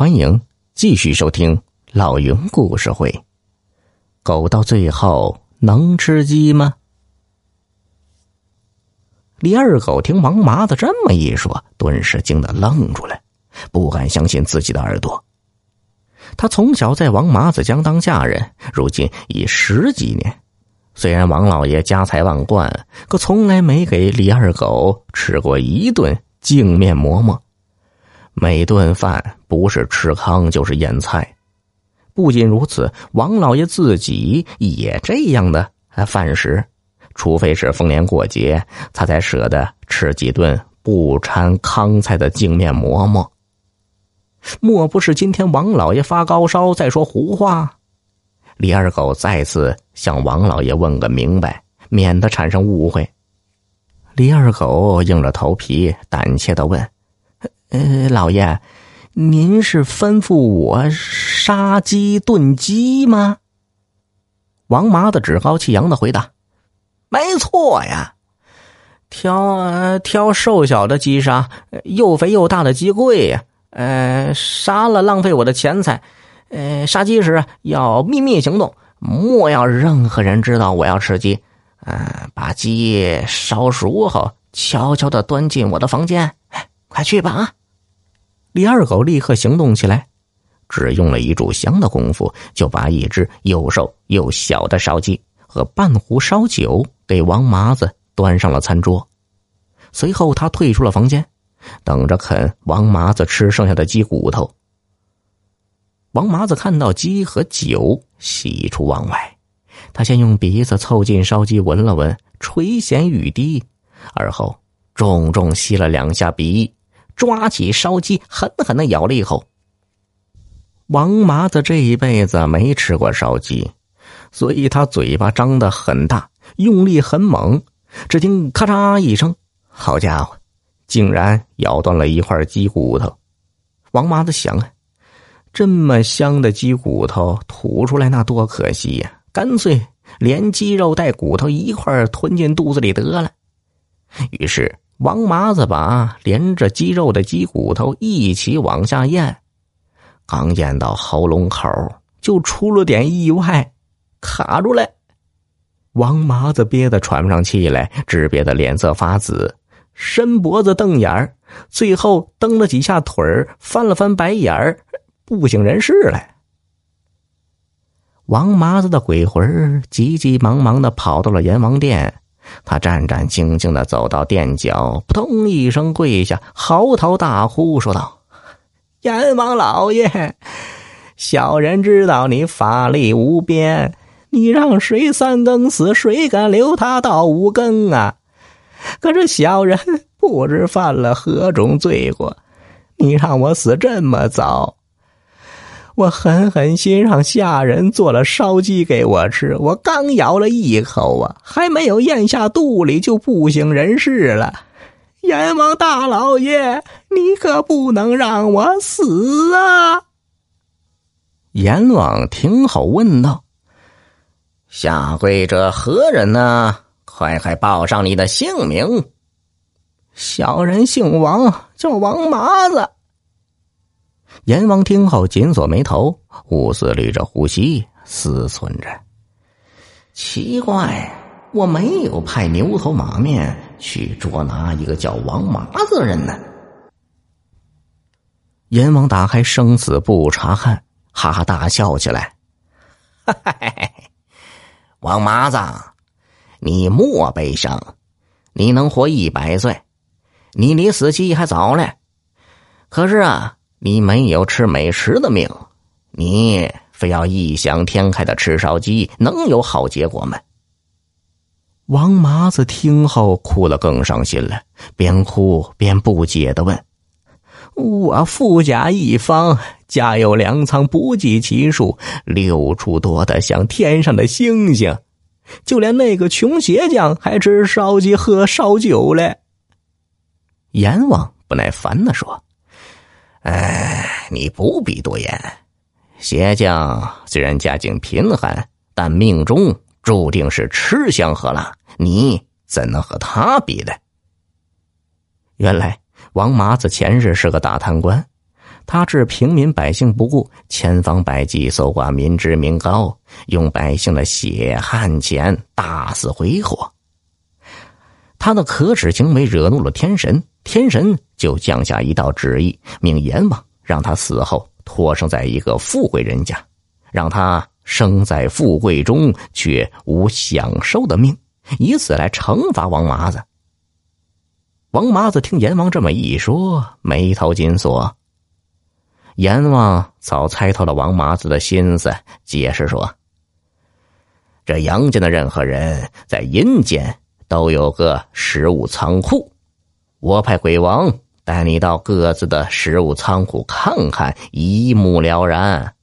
欢迎继续收听老云故事会。狗到最后能吃鸡吗？李二狗听王麻子这么一说，顿时惊得愣住了，不敢相信自己的耳朵。他从小在王麻子家当下人，如今已十几年。虽然王老爷家财万贯，可从来没给李二狗吃过一顿净面馍馍。每顿饭不是吃糠就是腌菜，不仅如此，王老爷自己也这样的饭食，除非是逢年过节，他才舍得吃几顿不掺糠菜的净面馍馍。莫不是今天王老爷发高烧在说胡话？李二狗再次向王老爷问个明白，免得产生误会。李二狗硬着头皮，胆怯的问。呃，老爷，您是吩咐我杀鸡炖鸡吗？王麻子趾高气扬的回答：“没错呀，挑挑瘦小的鸡杀，又肥又大的鸡贵呀。呃，杀了浪费我的钱财。呃，杀鸡时要秘密行动，莫要任何人知道我要吃鸡。呃，把鸡烧熟后，悄悄的端进我的房间。快去吧啊！”李二狗立刻行动起来，只用了一炷香的功夫，就把一只又瘦又小的烧鸡和半壶烧酒给王麻子端上了餐桌。随后，他退出了房间，等着啃王麻子吃剩下的鸡骨头。王麻子看到鸡和酒，喜出望外。他先用鼻子凑近烧鸡闻了闻，垂涎欲滴，而后重重吸了两下鼻。抓起烧鸡，狠狠的咬了一口。王麻子这一辈子没吃过烧鸡，所以他嘴巴张得很大，用力很猛。只听咔嚓一声，好家伙，竟然咬断了一块鸡骨头。王麻子想啊，这么香的鸡骨头吐出来那多可惜呀！干脆连鸡肉带骨头一块吞进肚子里得了。于是。王麻子把连着鸡肉的鸡骨头一起往下咽，刚咽到喉咙口，就出了点意外，卡住了。王麻子憋得喘不上气来，只憋得脸色发紫，伸脖子瞪眼儿，最后蹬了几下腿，翻了翻白眼儿，不省人事了。王麻子的鬼魂急急忙忙的跑到了阎王殿。他战战兢兢的走到殿角，扑通一声跪下，嚎啕大哭，说道：“阎王老爷，小人知道你法力无边，你让谁三更死，谁敢留他到五更啊？可是小人不知犯了何种罪过，你让我死这么早。”我狠狠心让下人做了烧鸡给我吃，我刚咬了一口啊，还没有咽下肚里就不省人事了。阎王大老爷，你可不能让我死啊！阎王听后问道：“下跪者何人呢？快快报上你的姓名。”小人姓王，叫王麻子。阎王听后紧锁眉头，兀自捋着胡须，思忖着：“奇怪，我没有派牛头马面去捉拿一个叫王麻子的人呢。”阎王打开生死簿查看，哈哈大笑起来：“，王麻子，你莫悲伤，你能活一百岁，你离死期还早嘞。可是啊。”你没有吃美食的命，你非要异想天开的吃烧鸡，能有好结果吗？王麻子听后哭得更伤心了，边哭边不解的问：“我富甲一方，家有粮仓不计其数，六处多的像天上的星星，就连那个穷鞋匠还吃烧鸡喝烧酒嘞。”阎王不耐烦的说。哎，你不必多言。鞋匠虽然家境贫寒，但命中注定是吃香喝辣，你怎能和他比呢？原来王麻子前世是个大贪官，他置平民百姓不顾，千方百计搜刮民脂民膏，用百姓的血汗钱大肆挥霍。他的可耻行为惹怒了天神，天神就降下一道旨意，命阎王让他死后托生在一个富贵人家，让他生在富贵中却无享受的命，以此来惩罚王麻子。王麻子听阎王这么一说，眉头紧锁。阎王早猜透了王麻子的心思，解释说：“这阳间的任何人在阴间都有个食物仓库，我派鬼王带你到各自的食物仓库看看，一目了然。”